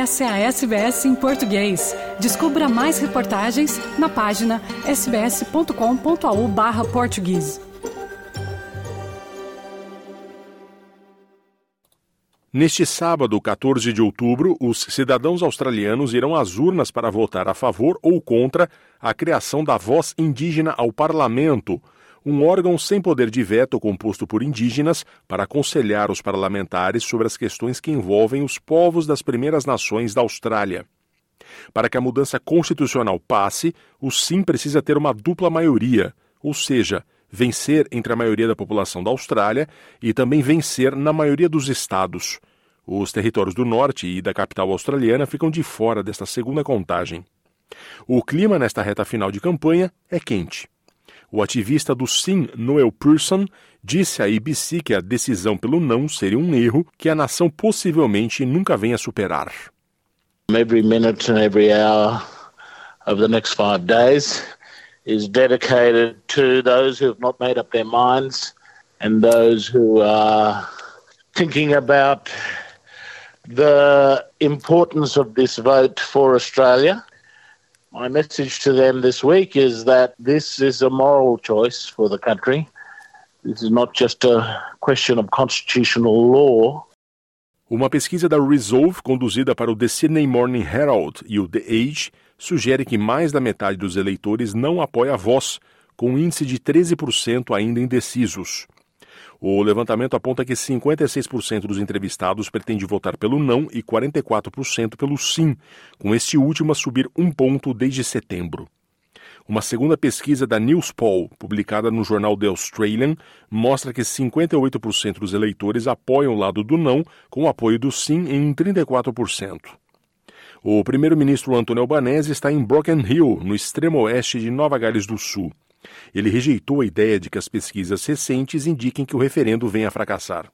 Essa é a SBS em português. Descubra mais reportagens na página sbs.com.au/português. Neste sábado, 14 de outubro, os cidadãos australianos irão às urnas para votar a favor ou contra a criação da voz indígena ao parlamento um órgão sem poder de veto composto por indígenas para aconselhar os parlamentares sobre as questões que envolvem os povos das primeiras nações da Austrália. Para que a mudança constitucional passe, o sim precisa ter uma dupla maioria, ou seja, vencer entre a maioria da população da Austrália e também vencer na maioria dos estados. Os territórios do norte e da capital australiana ficam de fora desta segunda contagem. O clima nesta reta final de campanha é quente. O ativista do Sim, Noel Pearson, disse à ABC que a decisão pelo não seria um erro que a nação possivelmente nunca venha superar. Every minute and every hour of the next five days is dedicated to those who have not made up their minds and those who are thinking about the importance of this vote for Australia. My message to them this week is that this is a moral choice for the country. This is not just a question of constitutional law. Uma pesquisa da Resolve, conduzida para o The Sydney Morning Herald e o The Age, sugere que mais da metade dos eleitores não apoia a voz, com um índice de 13% ainda indecisos. O levantamento aponta que 56% dos entrevistados pretende votar pelo não e 44% pelo sim, com este último a subir um ponto desde setembro. Uma segunda pesquisa da Newspoll, publicada no jornal The Australian, mostra que 58% dos eleitores apoiam o lado do não, com o apoio do sim em 34%. O primeiro-ministro Antônio Albanese está em Broken Hill, no extremo oeste de Nova Gales do Sul. Ele rejeitou a ideia de que as pesquisas recentes indiquem que o referendo venha a fracassar.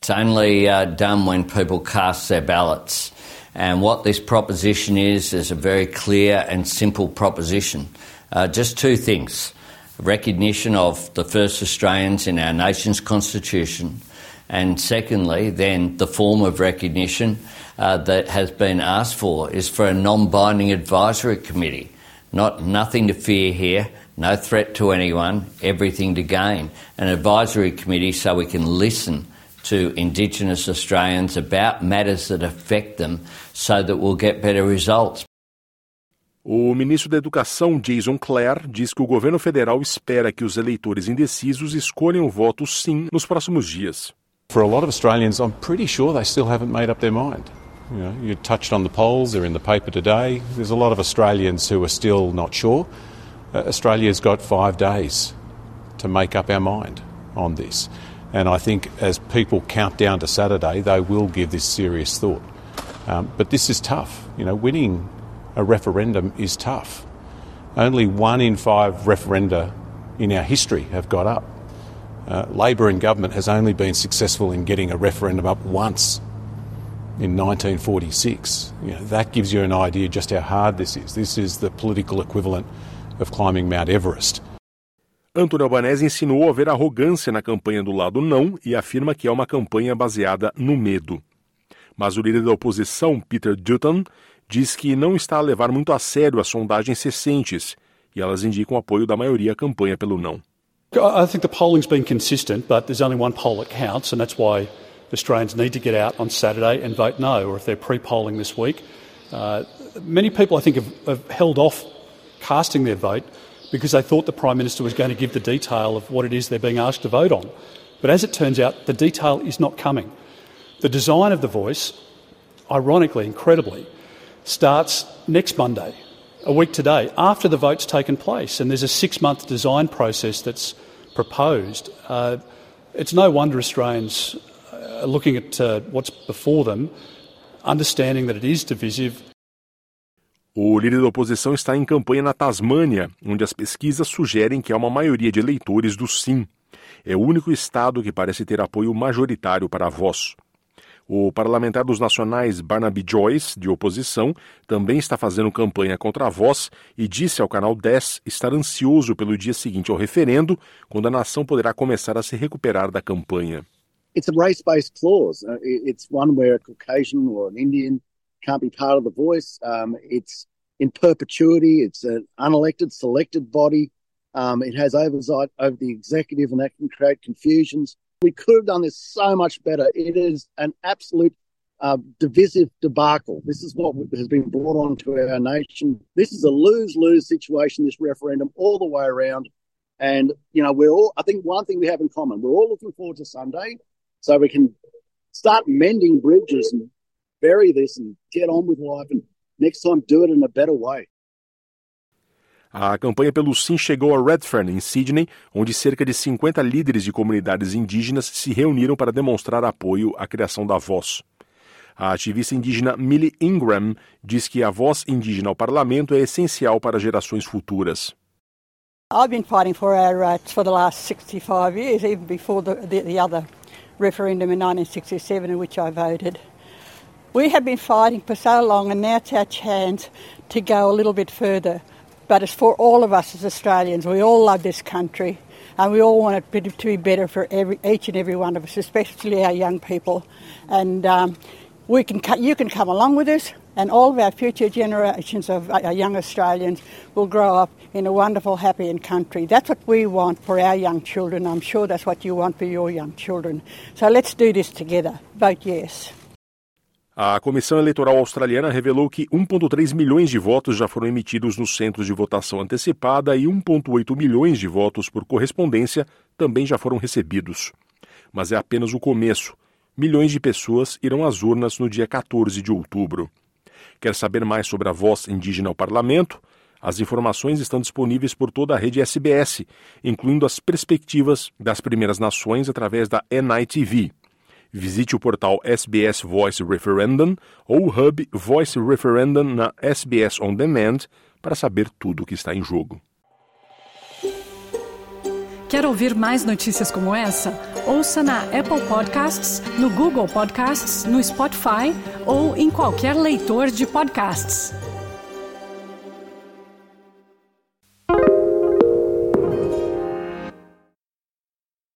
It's only uh, done when people cast their ballots. And what this proposition is, is a very clear and simple proposition. Uh, just two things recognition of the first Australians in our nation's constitution, and secondly, then the form of recognition uh, that has been asked for is for a non binding advisory committee. Not, nothing to fear here, no threat to anyone, everything to gain. An advisory committee so we can listen to Indigenous Australians about matters that affect them so that we'll get better results. O ministro da Educação, Jason Clare, diz que o governo federal espera que os eleitores indecisos escolham o voto sim nos próximos dias. For a lot of Australians, I'm pretty sure they still haven't made up their mind. You know, you touched on the polls, they're in the paper today. There's a lot of Australians who are still not sure. Uh, Australia's got five days to make up our mind on this. And I think as people count down to Saturday, they will give this serious thought. Um, but this is tough. You know, winning a referendum is tough. Only one in five referenda in our history have got up. Uh, Labor in government has only been successful in getting a referendum up once in 1946. You know, that gives you an idea just how hard this is. This is the political equivalent of climbing Mount Everest. Antônio Albanese insinuou haver arrogância na campanha do lado não e afirma que é uma campanha baseada no medo. Mas o líder da oposição, Peter Dutton, diz que não está a levar muito a sério as sondagens recentes e elas indicam o apoio da maioria à campanha pelo não. I think the polling's been consistent, but there's only one poll that counts, and that's why Australians need to get out on Saturday and vote no, or if they're pre-polling this week. Uh, many people, I think, have, have held off casting their vote because they thought the Prime Minister was going to give the detail of what it is they're being asked to vote on. But as it turns out, the detail is not coming. The design of the voice, ironically, incredibly, starts next Monday, a week today, after the vote's taken place. And there's a six month design process that's proposed. Uh, it's no wonder Australians are looking at uh, what's before them, understanding that it is divisive, O líder da oposição está em campanha na Tasmânia, onde as pesquisas sugerem que há uma maioria de eleitores do sim. É o único estado que parece ter apoio majoritário para a voz. O parlamentar dos nacionais Barnaby Joyce, de oposição, também está fazendo campanha contra a voz e disse ao canal 10 estar ansioso pelo dia seguinte ao referendo, quando a nação poderá começar a se recuperar da campanha. It's a race-based clause. Uh, It's one where a Caucasian or an Indian can't be part of the voice. Um, it's in perpetuity. It's an unelected, selected body. Um, it has oversight over the executive, and that can create confusions. We could have done this so much better. It is an absolute uh, divisive debacle. This is what has been brought on to our nation. This is a lose lose situation, this referendum, all the way around. And, you know, we're all, I think one thing we have in common, we're all looking forward to Sunday so we can start mending bridges and bury this and get on with life and next time do it in a better way. A campanha pelo Sim chegou a Redfern, em Sydney, onde cerca de 50 líderes de comunidades indígenas se reuniram para demonstrar apoio à criação da voz. A ativista indígena Millie Ingram diz que a voz indígena ao parlamento é essencial para gerações futuras. I've been fighting for our rights for the last 65 years, even before the, the, the other referendum in 1967 in which I voted. We have been fighting for so long, and now it's our chance to go a little bit further. But it's for all of us as Australians. We all love this country, and we all want it to be better for every, each and every one of us, especially our young people. And um, we can, you can come along with us, and all of our future generations of uh, young Australians will grow up in a wonderful, happy country. That's what we want for our young children. I'm sure that's what you want for your young children. So let's do this together. Vote yes. A Comissão Eleitoral Australiana revelou que 1,3 milhões de votos já foram emitidos nos centros de votação antecipada e 1,8 milhões de votos por correspondência também já foram recebidos. Mas é apenas o começo milhões de pessoas irão às urnas no dia 14 de outubro. Quer saber mais sobre a voz indígena ao parlamento? As informações estão disponíveis por toda a rede SBS, incluindo as perspectivas das Primeiras Nações através da NITV. Visite o portal SBS Voice Referendum ou o hub Voice Referendum na SBS On Demand para saber tudo o que está em jogo. Quer ouvir mais notícias como essa? Ouça na Apple Podcasts, no Google Podcasts, no Spotify ou em qualquer leitor de podcasts.